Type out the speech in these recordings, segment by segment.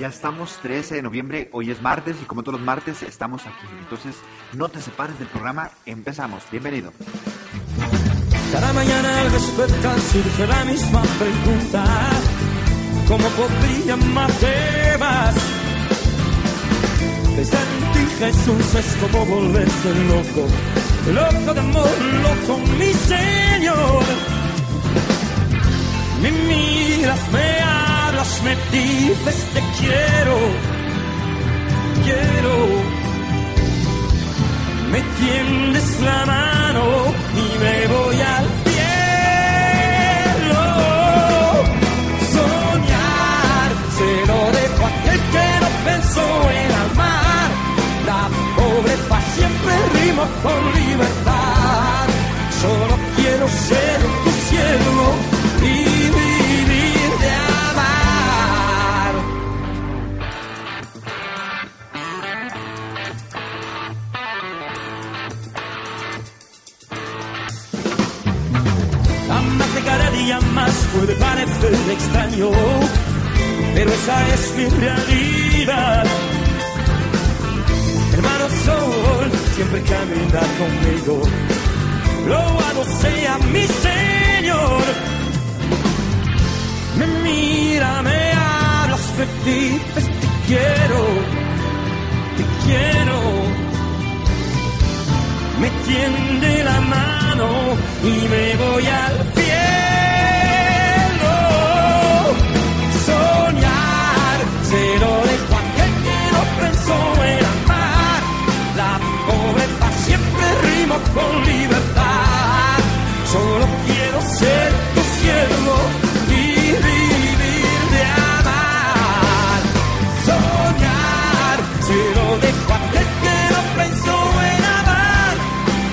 Ya estamos 13 de noviembre, hoy es martes y como todos los martes estamos aquí. Entonces, no te separes del programa, empezamos. Bienvenido. Cada mañana al despertar surge la misma pregunta. ¿Cómo podría amarte más? Pensar en ti, Jesús, es como volverse loco. Loco de amor, loco, mi Señor. Me miras, me hablas, me dices te quiero, quiero. Me tiendes la mano y me voy al cielo. Soñar, se lo dejo a aquel que no pensó en amar. La pobreza siempre rima con libertad. Solo quiero ser tu siervo y día más puede parecer extraño, pero esa es mi realidad. Hermano Sol, siempre camina conmigo. Loado sea mi Señor. Me mira, me hablas, me dices te quiero, te quiero. Me tiende la mano y me voy al cielo. Con libertad. Solo quiero ser tu siervo y vivir de amar. Soñar, se lo dejo a que no pensó en amar.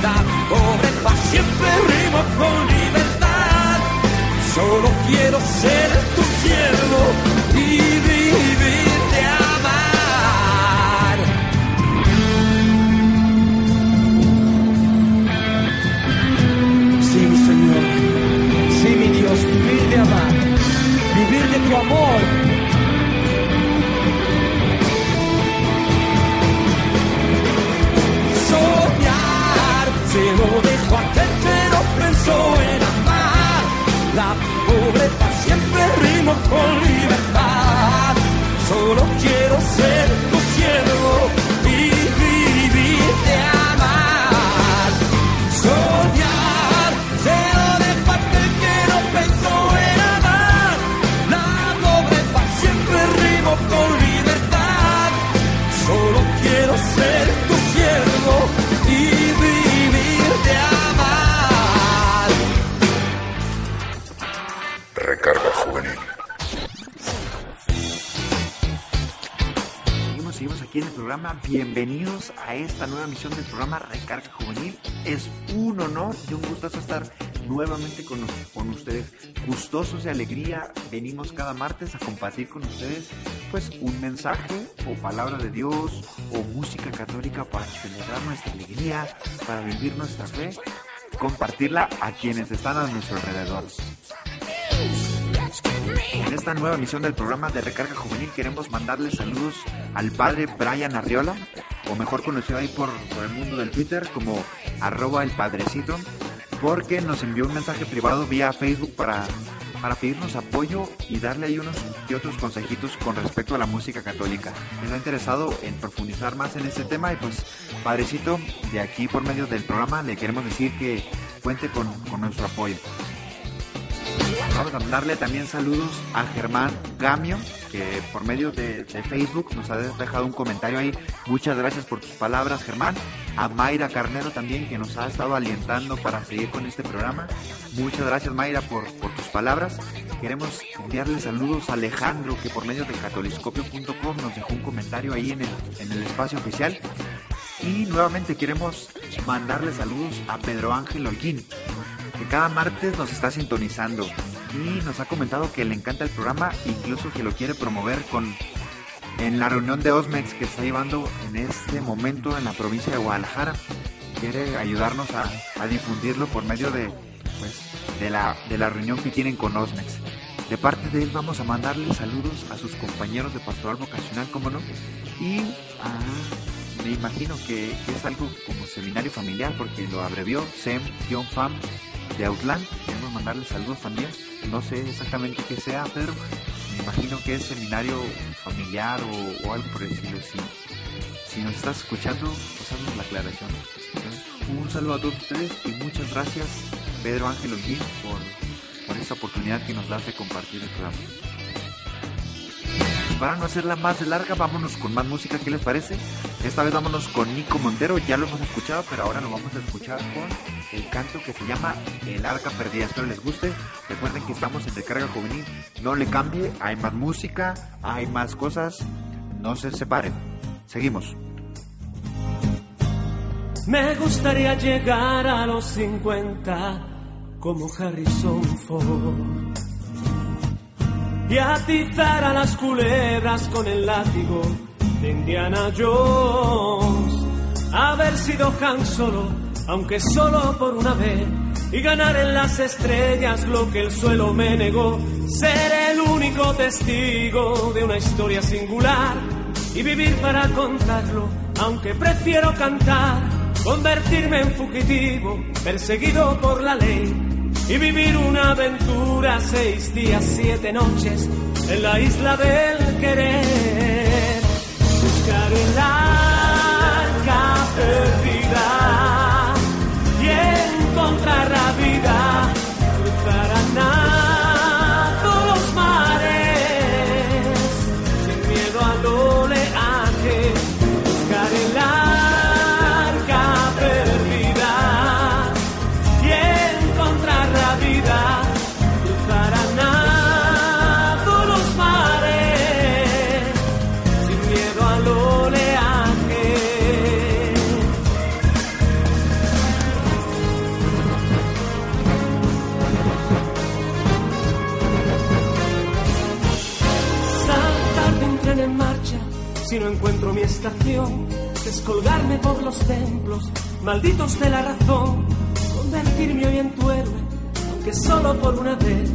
La pobreza siempre rimo con libertad. Solo quiero ser tu siervo rimo Bienvenidos a esta nueva misión del programa Recarga Juvenil. Es un honor y un gustazo estar nuevamente con, con ustedes. Gustosos de alegría, venimos cada martes a compartir con ustedes pues un mensaje o palabra de Dios o música católica para celebrar nuestra alegría, para vivir nuestra fe, compartirla a quienes están a nuestro alrededor. En esta nueva misión del programa de Recarga Juvenil queremos mandarle saludos al padre Brian Arriola, o mejor conocido ahí por, por el mundo del Twitter como arroba el padrecito, porque nos envió un mensaje privado vía Facebook para, para pedirnos apoyo y darle ahí unos y otros consejitos con respecto a la música católica. Está interesado en profundizar más en este tema y pues padrecito, de aquí por medio del programa le queremos decir que cuente con, con nuestro apoyo. Vamos a darle también saludos a Germán Gamio, que por medio de, Facebook nos ha dejado un comentario ahí. Muchas gracias por tus palabras, Germán. A Mayra Carnero también, que nos ha estado alientando para seguir con este programa. Muchas gracias, Mayra, por, por tus palabras. Queremos enviarle saludos a Alejandro, que por medio de catoliscopio.com nos dejó un comentario ahí en el, en el espacio oficial. Y nuevamente queremos mandarle saludos a Pedro Ángel Holguín, que cada martes nos está sintonizando y nos ha comentado que le encanta el programa, incluso que lo quiere promover con en la reunión de Osmex que está llevando en este momento en la provincia de Guadalajara. Quiere ayudarnos a, difundirlo por medio de, pues, de, la, de la reunión que tienen con Osmex. De parte de él vamos a mandarle saludos a sus compañeros de pastoral vocacional, como no, y a, me imagino que, que, es algo como seminario familiar porque lo abrevió SEM-FAM de Outland. Queremos mandarle saludos también. No sé exactamente qué sea, Pedro. Me imagino que es seminario familiar o, algo por el estilo. Si, nos estás escuchando, pues la aclaración. Un saludo a todos ustedes y muchas gracias, Pedro Ángel Olguín, por, por esta oportunidad que nos das de compartir el programa. Para no hacerla más larga, vámonos con más música, ¿qué les parece? Esta vez vámonos con Nico Montero, ya lo hemos escuchado, pero ahora nos vamos a escuchar con el canto que se llama El Arca Perdida. Espero les guste. Recuerden que estamos en Recarga Juvenil, no le cambie, hay más música, hay más cosas, no se separen. Seguimos. Me gustaría llegar a los 50 como Harrison Ford y atizar a las culebras con el látigo de Indiana Jones. Haber sido Han Solo, aunque solo por una vez, y ganar en las estrellas lo que el suelo me negó. Ser el único testigo de una historia singular y vivir para contarlo, aunque prefiero cantar. Convertirme en fugitivo, perseguido por la ley y vivir una aventura seis días, siete noches en la isla del querer. Buscar el descolgarme por los templos malditos de la razón, convertirme hoy en tu héroe, aunque solo por una vez,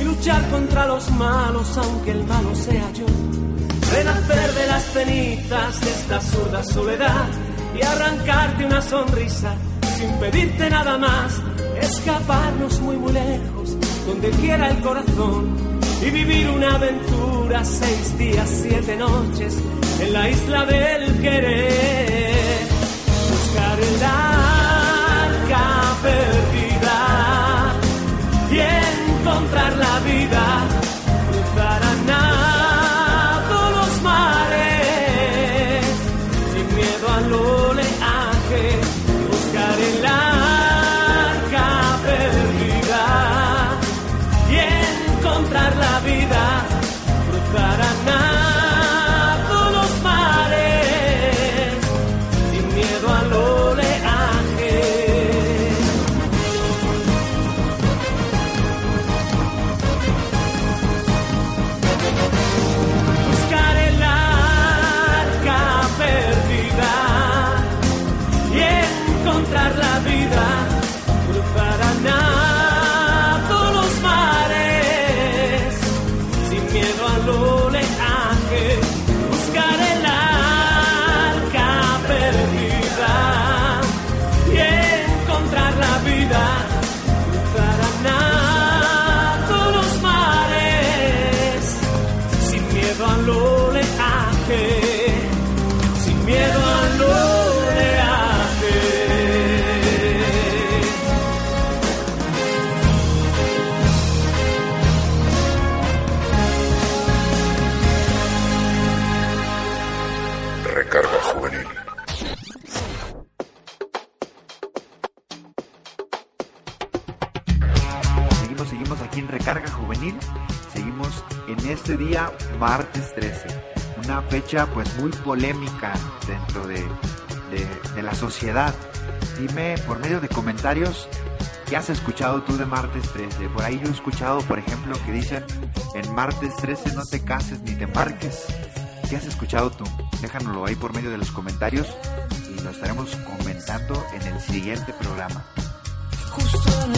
y luchar contra los malos, aunque el malo sea yo. Renacer de las cenizas de esta absurda soledad y arrancarte una sonrisa sin pedirte nada más, escaparnos muy muy lejos, donde quiera el corazón y vivir una aventura seis días, siete noches en la isla del querer. Buscar el fecha pues muy polémica dentro de, de, de la sociedad. Dime por medio de comentarios ¿Qué has escuchado tú de martes 13? Por ahí yo he escuchado, por ejemplo, que dicen en martes 13 no te cases ni te embarques. ¿Qué has escuchado tú? Déjanoslo ahí por medio de los comentarios y lo estaremos comentando en el siguiente programa.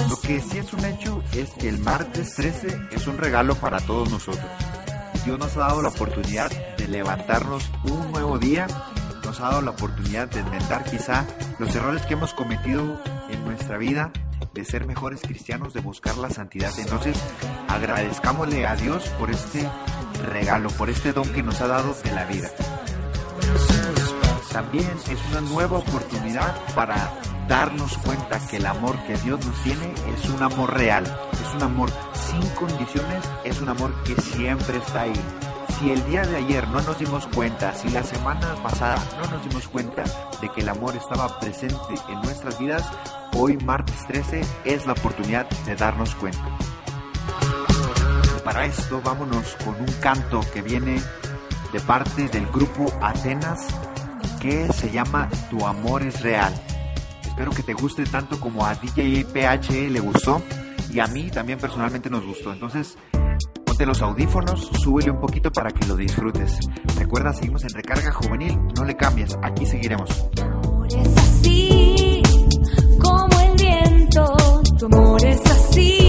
Lo que sí es un hecho es que el martes 13 es un regalo para todos nosotros. Dios nos ha dado la oportunidad levantarnos un nuevo día, nos ha dado la oportunidad de enmendar quizá los errores que hemos cometido en nuestra vida de ser mejores cristianos, de buscar la santidad. Entonces, agradezcámosle a Dios por este regalo, por este don que nos ha dado de la vida. También es una nueva oportunidad para darnos cuenta que el amor que Dios nos tiene es un amor real, es un amor sin condiciones, es un amor que siempre está ahí. Si el día de ayer no nos dimos cuenta, si la semana pasada no nos dimos cuenta de que el amor estaba presente en nuestras vidas, hoy martes 13 es la oportunidad de darnos cuenta. Para esto vámonos con un canto que viene de parte del grupo Atenas que se llama Tu amor es real. Espero que te guste tanto como a DJ PH le gustó y a mí también personalmente nos gustó. Entonces, ponte los audífonos, súbele un poquito para que lo disfrutes. Recuerda, seguimos en Recarga Juvenil, no le cambies, aquí seguiremos. amor es así, como el viento, tu amor es así,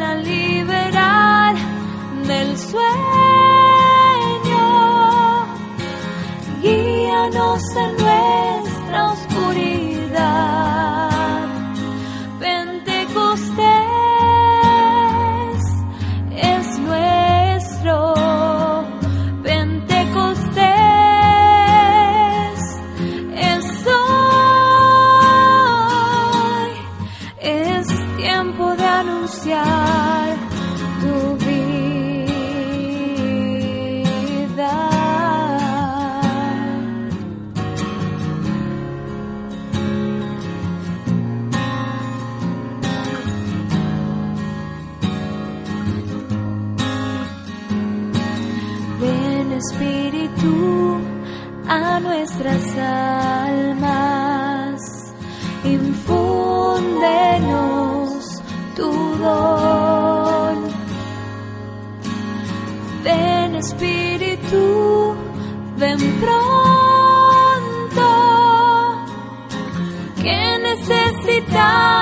A liberar del sueño, guíanos en Espíritu, ven pronto, que necesitamos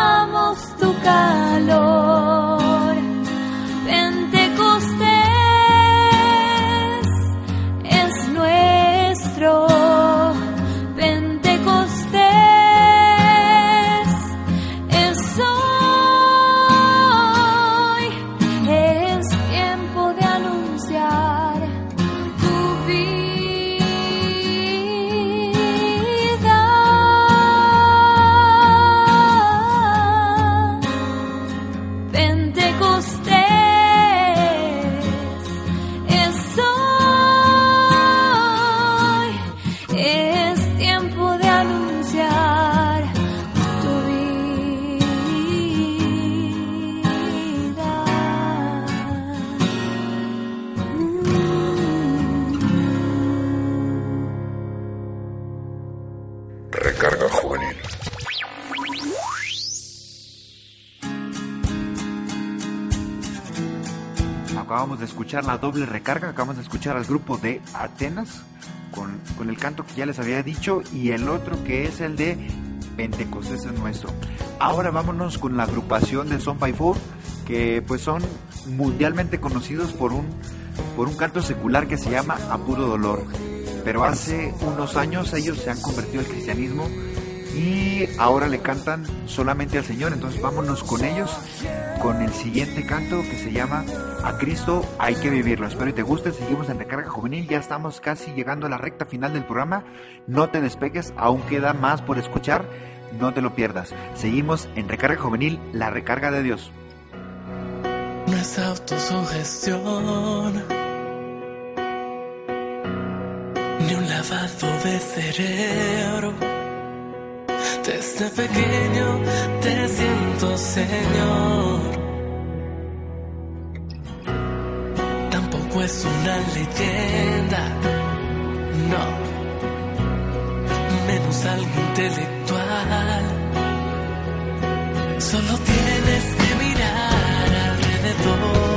Acabamos de escuchar la doble recarga, acabamos de escuchar al grupo de Atenas con, con el canto que ya les había dicho y el otro que es el de Pentecostés es nuestro. Ahora vámonos con la agrupación de Son by Four que pues son mundialmente conocidos por un, por un canto secular que se llama A Puro Dolor. Pero hace unos años ellos se han convertido al cristianismo y ahora le cantan solamente al Señor. Entonces vámonos con ellos, con el siguiente canto que se llama A Cristo hay que vivirlo. Espero y te guste. Seguimos en Recarga Juvenil. Ya estamos casi llegando a la recta final del programa. No te despegues, aún queda más por escuchar. No te lo pierdas. Seguimos en Recarga Juvenil, la recarga de Dios. No es autosugestión, ni un lavado de cerebro. Desde pequeño te siento, Señor. Tampoco es una leyenda, no. Menos algo intelectual. Solo tienes que mirar alrededor.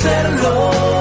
Conocerlo.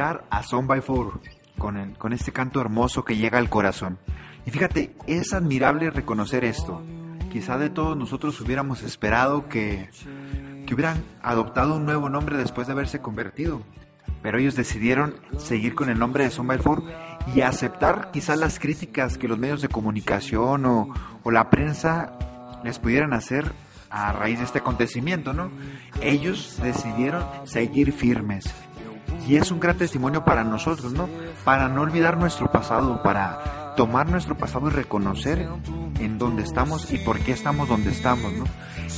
A Son by Four con, el- con este canto hermoso que llega al corazón. Y fíjate, es admirable reconocer esto. Quizá de todos nosotros hubiéramos esperado que, que hubieran adoptado un nuevo nombre después de haberse convertido. Pero ellos decidieron seguir con el nombre de Son by Four y aceptar quizás las críticas que los medios de comunicación o, o la prensa les pudieran hacer a raíz de este acontecimiento, ¿no? Ellos decidieron seguir firmes. Y es un gran testimonio para nosotros, ¿no? Para no olvidar nuestro pasado, para tomar nuestro pasado y reconocer en dónde estamos y por qué estamos donde estamos, ¿no?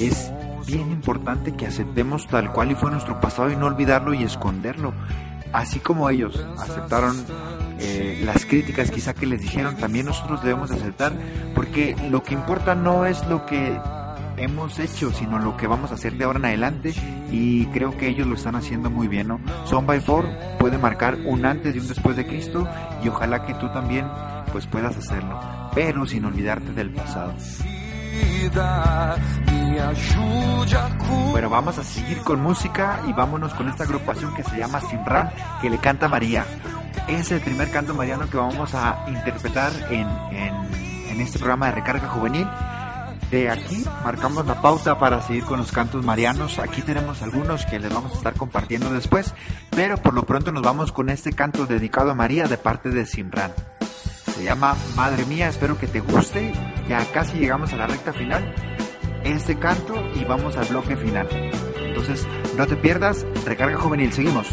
Es bien importante que aceptemos tal cual y fue nuestro pasado y no olvidarlo y esconderlo. Así como ellos aceptaron eh, las críticas quizá que les dijeron, también nosotros debemos aceptar, porque lo que importa no es lo que hemos hecho, sino lo que vamos a hacer de ahora en adelante y creo que ellos lo están haciendo muy bien, ¿no? Son by Four puede marcar un antes y un después de Cristo y ojalá que tú también pues puedas hacerlo, pero sin olvidarte del pasado. Bueno, vamos a seguir con música y vámonos con esta agrupación que se llama Simran, que le canta María. Es el primer canto mariano que vamos a interpretar en, en, en este programa de Recarga Juvenil. De aquí marcamos la pauta para seguir con los cantos marianos. Aquí tenemos algunos que les vamos a estar compartiendo después, pero por lo pronto nos vamos con este canto dedicado a María de parte de Simran. Se llama Madre Mía, espero que te guste. Ya casi llegamos a la recta final. Este canto y vamos al bloque final. Entonces, no te pierdas, recarga juvenil, seguimos.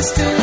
just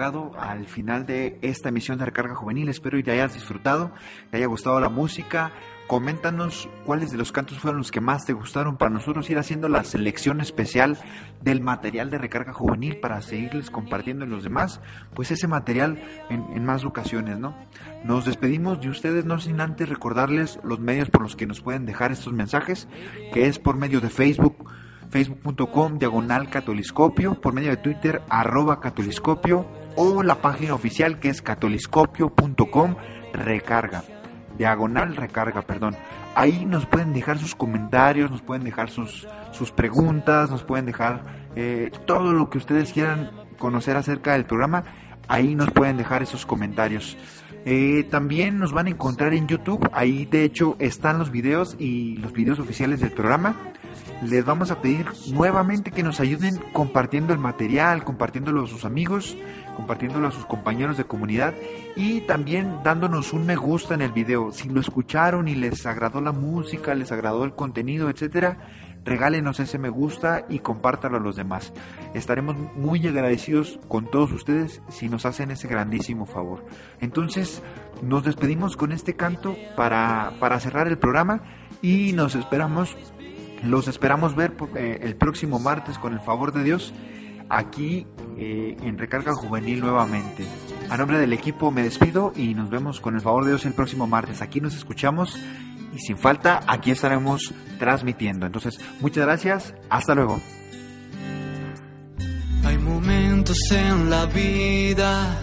llegado al final de esta emisión de Recarga Juvenil. Espero que te hayas disfrutado, te haya gustado la música. Coméntanos cuáles de los cantos fueron los que más te gustaron para nosotros ir haciendo la selección especial del material de Recarga Juvenil para seguirles compartiendo en los demás, pues ese material en, en más ocasiones, ¿no? Nos despedimos de ustedes, no sin antes recordarles los medios por los que nos pueden dejar estos mensajes, que es por medio de Facebook, facebook.com diagonal catoliscopio, por medio de Twitter arroba catoliscopio o la página oficial que es catoliscopio.com recarga, diagonal recarga, perdón. Ahí nos pueden dejar sus comentarios, nos pueden dejar sus, sus preguntas, nos pueden dejar eh, todo lo que ustedes quieran conocer acerca del programa. Ahí nos pueden dejar esos comentarios. Eh, también nos van a encontrar en YouTube. Ahí de hecho están los videos y los videos oficiales del programa les vamos a pedir nuevamente que nos ayuden compartiendo el material, compartiéndolo a sus amigos, compartiéndolo a sus compañeros de comunidad y también dándonos un me gusta en el video. Si lo escucharon y les agradó la música, les agradó el contenido, etcétera, regálenos ese me gusta y compártalo a los demás. Estaremos muy agradecidos con todos ustedes si nos hacen ese grandísimo favor. Entonces, nos despedimos con este canto para, para cerrar el programa y nos esperamos los esperamos ver eh, el próximo martes con el favor de Dios aquí eh, en Recarga Juvenil nuevamente. A nombre del equipo me despido y nos vemos con el favor de Dios el próximo martes. Aquí nos escuchamos y sin falta aquí estaremos transmitiendo. Entonces, muchas gracias. Hasta luego. Hay momentos en la vida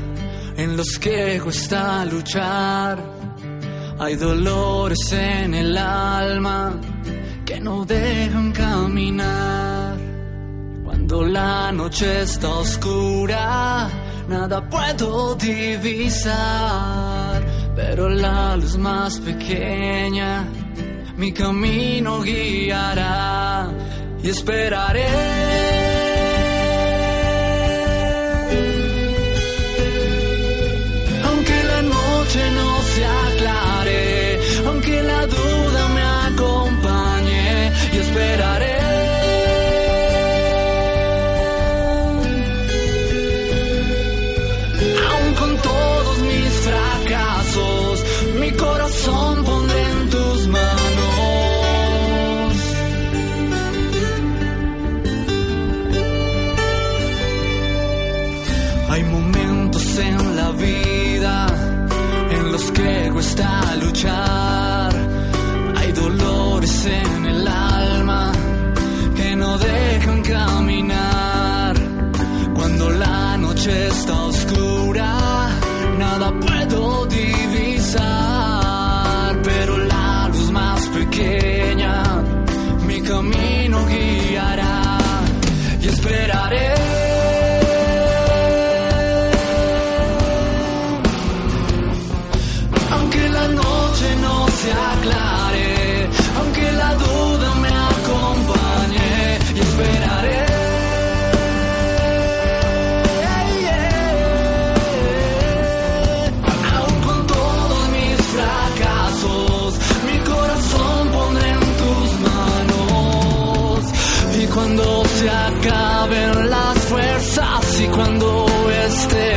en los que cuesta luchar. Hay dolores en el alma que no dejan caminar. Cuando la noche está oscura, nada puedo divisar. Pero la luz más pequeña mi camino guiará y esperaré. Que stay